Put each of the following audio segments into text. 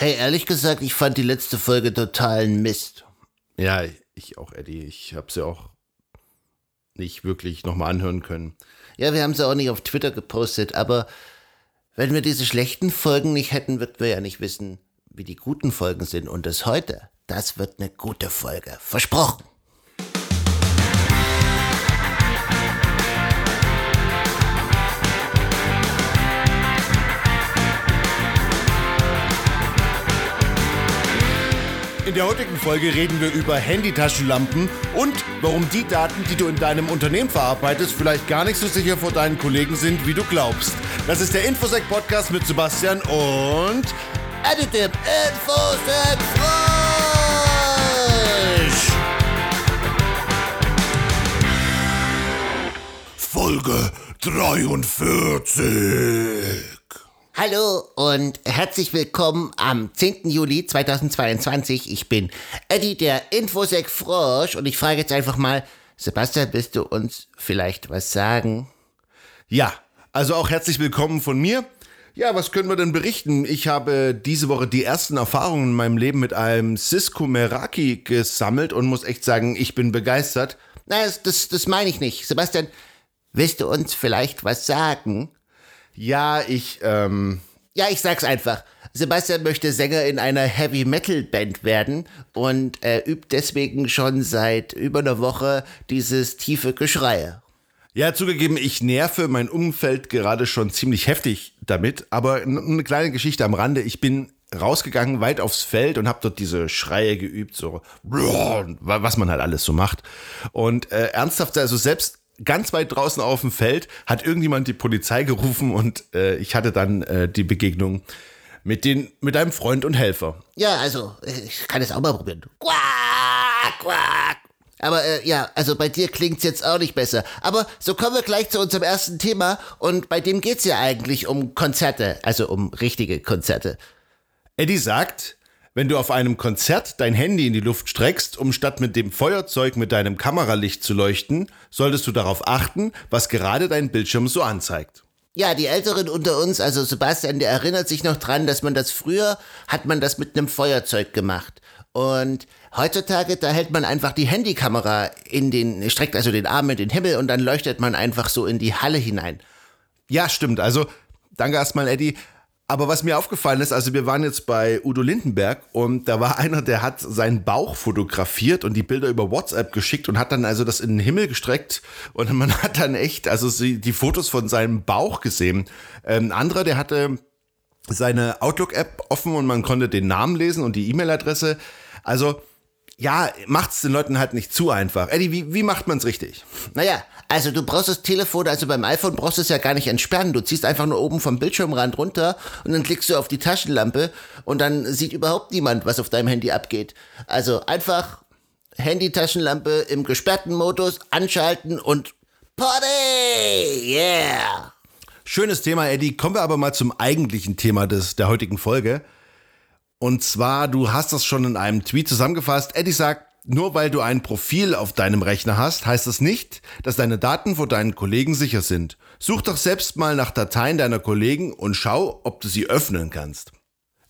Hey, ehrlich gesagt, ich fand die letzte Folge totalen Mist. Ja, ich auch, Eddie. Ich habe sie auch nicht wirklich nochmal anhören können. Ja, wir haben sie auch nicht auf Twitter gepostet, aber wenn wir diese schlechten Folgen nicht hätten, würden wir ja nicht wissen, wie die guten Folgen sind. Und das heute, das wird eine gute Folge. Versprochen. In der heutigen Folge reden wir über Handytaschenlampen und warum die Daten, die du in deinem Unternehmen verarbeitest, vielleicht gar nicht so sicher vor deinen Kollegen sind, wie du glaubst. Das ist der Infosec Podcast mit Sebastian und Additive Infosec Frisch! Folge 43. Hallo und herzlich willkommen am 10. Juli 2022. Ich bin Eddie, der Infosec Frosch und ich frage jetzt einfach mal, Sebastian, willst du uns vielleicht was sagen? Ja, also auch herzlich willkommen von mir. Ja, was können wir denn berichten? Ich habe diese Woche die ersten Erfahrungen in meinem Leben mit einem Cisco Meraki gesammelt und muss echt sagen, ich bin begeistert. Na, das, das, das meine ich nicht. Sebastian, willst du uns vielleicht was sagen? Ja, ich, ähm. Ja, ich sag's einfach. Sebastian möchte Sänger in einer Heavy Metal Band werden und er übt deswegen schon seit über einer Woche dieses tiefe Geschreie. Ja, zugegeben, ich nerve mein Umfeld gerade schon ziemlich heftig damit, aber eine kleine Geschichte am Rande. Ich bin rausgegangen, weit aufs Feld und habe dort diese Schreie geübt, so was man halt alles so macht. Und äh, ernsthaft, also selbst ganz weit draußen auf dem Feld hat irgendjemand die Polizei gerufen und äh, ich hatte dann äh, die Begegnung mit, den, mit einem Freund und Helfer. Ja, also, ich kann es auch mal probieren. Quack, quack. Aber äh, ja, also bei dir klingt's jetzt auch nicht besser. Aber so kommen wir gleich zu unserem ersten Thema und bei dem geht's ja eigentlich um Konzerte, also um richtige Konzerte. Eddie sagt, wenn du auf einem Konzert dein Handy in die Luft streckst, um statt mit dem Feuerzeug mit deinem Kameralicht zu leuchten, solltest du darauf achten, was gerade dein Bildschirm so anzeigt. Ja, die Älteren unter uns, also Sebastian, der erinnert sich noch dran, dass man das früher, hat man das mit einem Feuerzeug gemacht. Und heutzutage, da hält man einfach die Handykamera in den, streckt also den Arm in den Himmel und dann leuchtet man einfach so in die Halle hinein. Ja, stimmt. Also, danke erstmal, Eddie. Aber was mir aufgefallen ist, also wir waren jetzt bei Udo Lindenberg und da war einer, der hat seinen Bauch fotografiert und die Bilder über WhatsApp geschickt und hat dann also das in den Himmel gestreckt und man hat dann echt, also die Fotos von seinem Bauch gesehen. Ein ähm, anderer, der hatte seine Outlook-App offen und man konnte den Namen lesen und die E-Mail-Adresse. Also ja, macht's den Leuten halt nicht zu einfach. Eddie, wie, wie macht man's richtig? Naja, also du brauchst das Telefon, also beim iPhone brauchst du es ja gar nicht entsperren. Du ziehst einfach nur oben vom Bildschirmrand runter und dann klickst du auf die Taschenlampe und dann sieht überhaupt niemand, was auf deinem Handy abgeht. Also einfach Handy-Taschenlampe im gesperrten Modus anschalten und Party! Yeah! Schönes Thema, Eddie. Kommen wir aber mal zum eigentlichen Thema des, der heutigen Folge. Und zwar, du hast das schon in einem Tweet zusammengefasst. Eddie sagt, nur weil du ein Profil auf deinem Rechner hast, heißt das nicht, dass deine Daten vor deinen Kollegen sicher sind. Such doch selbst mal nach Dateien deiner Kollegen und schau, ob du sie öffnen kannst.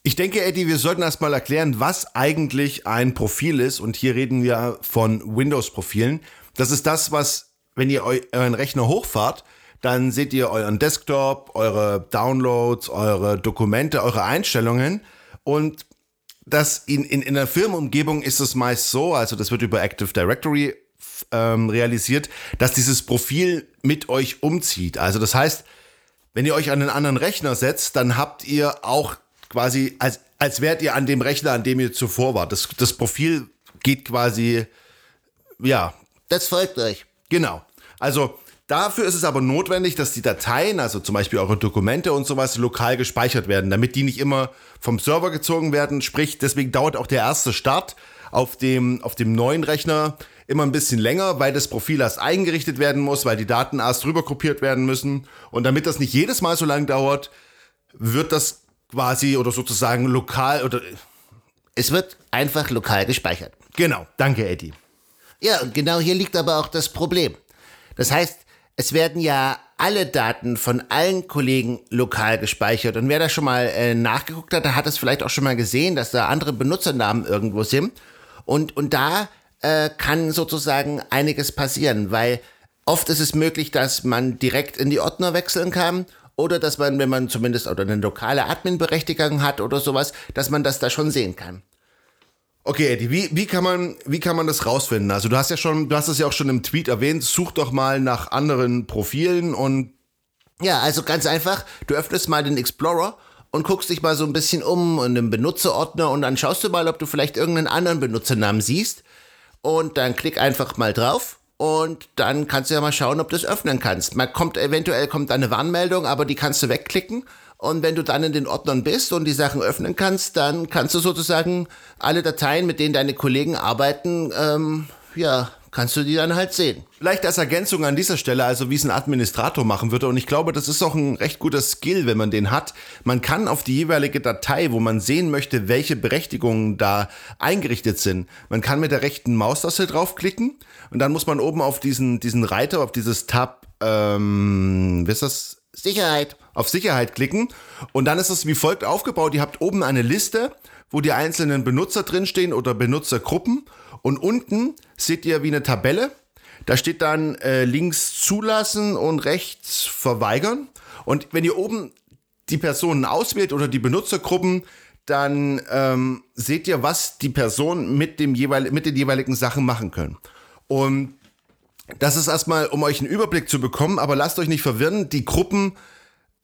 Ich denke, Eddie, wir sollten erstmal erklären, was eigentlich ein Profil ist. Und hier reden wir von Windows-Profilen. Das ist das, was, wenn ihr euren Rechner hochfahrt, dann seht ihr euren Desktop, eure Downloads, eure Dokumente, eure Einstellungen. Und das in, in, in der Firmenumgebung ist es meist so, also das wird über Active Directory ähm, realisiert, dass dieses Profil mit euch umzieht. Also das heißt, wenn ihr euch an einen anderen Rechner setzt, dann habt ihr auch quasi, als, als wärt ihr an dem Rechner, an dem ihr zuvor wart. Das, das Profil geht quasi, ja. Das folgt euch. Genau. Also Dafür ist es aber notwendig, dass die Dateien, also zum Beispiel eure Dokumente und sowas, lokal gespeichert werden, damit die nicht immer vom Server gezogen werden. Sprich, deswegen dauert auch der erste Start auf dem, auf dem neuen Rechner immer ein bisschen länger, weil das Profil erst eingerichtet werden muss, weil die Daten erst rüber kopiert werden müssen. Und damit das nicht jedes Mal so lang dauert, wird das quasi oder sozusagen lokal oder. Es wird einfach lokal gespeichert. Genau. Danke, Eddie. Ja, und genau hier liegt aber auch das Problem. Das heißt, es werden ja alle Daten von allen Kollegen lokal gespeichert. Und wer da schon mal äh, nachgeguckt hat, der hat es vielleicht auch schon mal gesehen, dass da andere Benutzernamen irgendwo sind. Und, und da äh, kann sozusagen einiges passieren, weil oft ist es möglich, dass man direkt in die Ordner wechseln kann oder dass man, wenn man zumindest oder eine lokale Admin-Berechtigung hat oder sowas, dass man das da schon sehen kann. Okay, Eddie, wie, wie, kann man, wie kann man das rausfinden? Also du hast ja schon, du hast es ja auch schon im Tweet erwähnt, such doch mal nach anderen Profilen und ja, also ganz einfach, du öffnest mal den Explorer und guckst dich mal so ein bisschen um in dem Benutzerordner und dann schaust du mal, ob du vielleicht irgendeinen anderen Benutzernamen siehst und dann klick einfach mal drauf und dann kannst du ja mal schauen, ob du es öffnen kannst. Man kommt eventuell kommt eine Warnmeldung, aber die kannst du wegklicken und wenn du dann in den Ordnern bist und die Sachen öffnen kannst, dann kannst du sozusagen alle Dateien, mit denen deine Kollegen arbeiten, ähm, ja, kannst du die dann halt sehen. Vielleicht als Ergänzung an dieser Stelle, also wie es ein Administrator machen würde, und ich glaube, das ist auch ein recht guter Skill, wenn man den hat. Man kann auf die jeweilige Datei, wo man sehen möchte, welche Berechtigungen da eingerichtet sind, man kann mit der rechten Maustaste draufklicken und dann muss man oben auf diesen, diesen Reiter, auf dieses Tab, ähm, wie ist das? Sicherheit. Auf Sicherheit klicken. Und dann ist es wie folgt aufgebaut. Ihr habt oben eine Liste, wo die einzelnen Benutzer drinstehen oder Benutzergruppen. Und unten seht ihr wie eine Tabelle. Da steht dann äh, links zulassen und rechts verweigern. Und wenn ihr oben die Personen auswählt oder die Benutzergruppen, dann ähm, seht ihr, was die Personen mit, dem jeweil mit den jeweiligen Sachen machen können. Und das ist erstmal, um euch einen Überblick zu bekommen, aber lasst euch nicht verwirren, die Gruppen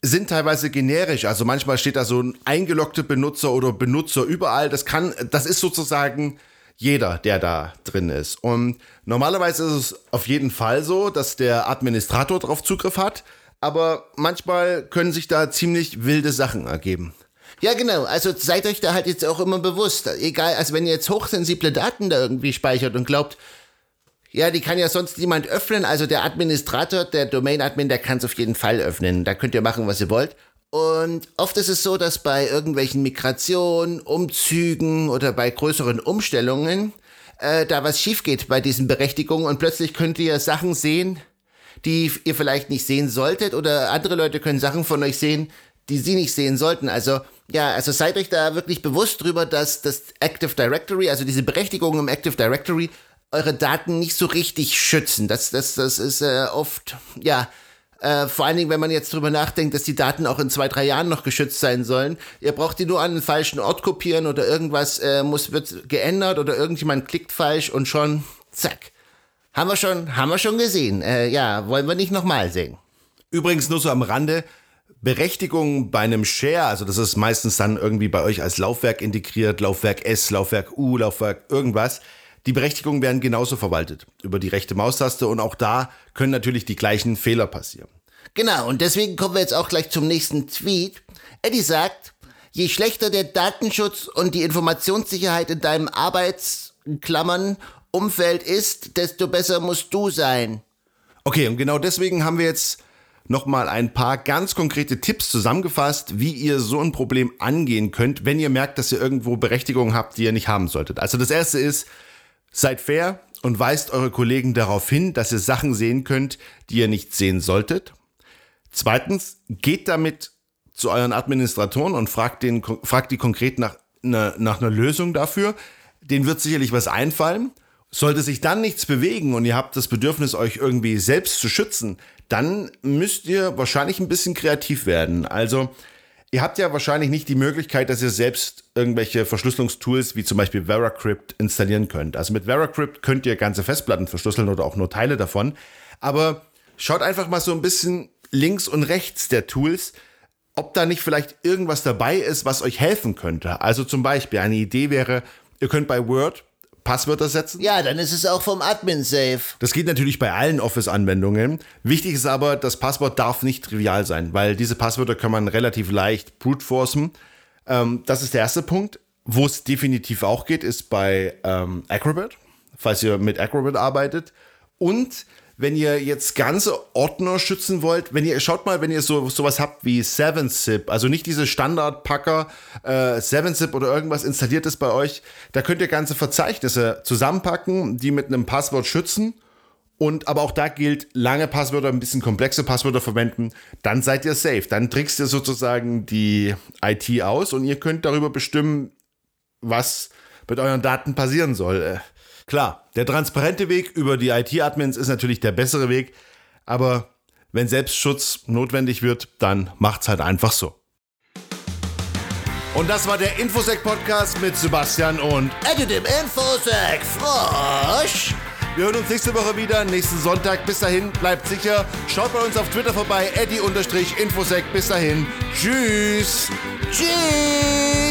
sind teilweise generisch. Also manchmal steht da so ein eingeloggte Benutzer oder Benutzer überall. Das kann, das ist sozusagen jeder, der da drin ist. Und normalerweise ist es auf jeden Fall so, dass der Administrator darauf Zugriff hat. Aber manchmal können sich da ziemlich wilde Sachen ergeben. Ja, genau. Also seid euch da halt jetzt auch immer bewusst. Egal, also wenn ihr jetzt hochsensible Daten da irgendwie speichert und glaubt, ja, die kann ja sonst niemand öffnen. Also der Administrator, der Domain-Admin, der kann es auf jeden Fall öffnen. Da könnt ihr machen, was ihr wollt. Und oft ist es so, dass bei irgendwelchen Migrationen, Umzügen oder bei größeren Umstellungen äh, da was schief geht bei diesen Berechtigungen und plötzlich könnt ihr Sachen sehen, die ihr vielleicht nicht sehen solltet oder andere Leute können Sachen von euch sehen, die sie nicht sehen sollten. Also ja, also seid euch da wirklich bewusst drüber, dass das Active Directory, also diese Berechtigungen im Active Directory eure Daten nicht so richtig schützen. Das, das, das ist äh, oft, ja, äh, vor allen Dingen, wenn man jetzt drüber nachdenkt, dass die Daten auch in zwei, drei Jahren noch geschützt sein sollen. Ihr braucht die nur an den falschen Ort kopieren oder irgendwas äh, muss, wird geändert oder irgendjemand klickt falsch und schon, zack. Haben wir schon, haben wir schon gesehen. Äh, ja, wollen wir nicht nochmal sehen. Übrigens nur so am Rande. Berechtigung bei einem Share, also das ist meistens dann irgendwie bei euch als Laufwerk integriert, Laufwerk S, Laufwerk U, Laufwerk irgendwas. Die Berechtigungen werden genauso verwaltet über die rechte Maustaste und auch da können natürlich die gleichen Fehler passieren. Genau, und deswegen kommen wir jetzt auch gleich zum nächsten Tweet. Eddie sagt, je schlechter der Datenschutz und die Informationssicherheit in deinem Arbeitsklammern Umfeld ist, desto besser musst du sein. Okay, und genau deswegen haben wir jetzt nochmal ein paar ganz konkrete Tipps zusammengefasst, wie ihr so ein Problem angehen könnt, wenn ihr merkt, dass ihr irgendwo Berechtigungen habt, die ihr nicht haben solltet. Also das erste ist, Seid fair und weist eure Kollegen darauf hin, dass ihr Sachen sehen könnt, die ihr nicht sehen solltet. Zweitens, geht damit zu euren Administratoren und fragt, den, fragt die konkret nach, ne, nach einer Lösung dafür. Den wird sicherlich was einfallen. Sollte sich dann nichts bewegen und ihr habt das Bedürfnis, euch irgendwie selbst zu schützen, dann müsst ihr wahrscheinlich ein bisschen kreativ werden. Also Ihr habt ja wahrscheinlich nicht die Möglichkeit, dass ihr selbst irgendwelche Verschlüsselungstools wie zum Beispiel VeraCrypt installieren könnt. Also mit VeraCrypt könnt ihr ganze Festplatten verschlüsseln oder auch nur Teile davon. Aber schaut einfach mal so ein bisschen links und rechts der Tools, ob da nicht vielleicht irgendwas dabei ist, was euch helfen könnte. Also zum Beispiel eine Idee wäre, ihr könnt bei Word Passwörter setzen. Ja, dann ist es auch vom Admin safe. Das geht natürlich bei allen Office-Anwendungen. Wichtig ist aber, das Passwort darf nicht trivial sein, weil diese Passwörter kann man relativ leicht brute forcen. Ähm, das ist der erste Punkt. Wo es definitiv auch geht, ist bei ähm, Acrobat, falls ihr mit Acrobat arbeitet. Und wenn ihr jetzt ganze Ordner schützen wollt, wenn ihr schaut mal, wenn ihr so sowas habt wie 7-Zip, also nicht diese Standardpacker äh, 7-Zip oder irgendwas installiert ist bei euch, da könnt ihr ganze Verzeichnisse zusammenpacken, die mit einem Passwort schützen Und aber auch da gilt, lange Passwörter, ein bisschen komplexe Passwörter verwenden, dann seid ihr safe. Dann trickst ihr sozusagen die IT aus und ihr könnt darüber bestimmen, was mit euren Daten passieren soll. Klar, der transparente Weg über die IT-Admins ist natürlich der bessere Weg, aber wenn Selbstschutz notwendig wird, dann macht's halt einfach so. Und das war der Infosec-Podcast mit Sebastian und Edit im Infosec, Frosch. wir hören uns nächste Woche wieder, nächsten Sonntag. Bis dahin, bleibt sicher. Schaut bei uns auf Twitter vorbei, eddy-infosec. Bis dahin, tschüss. Tschüss.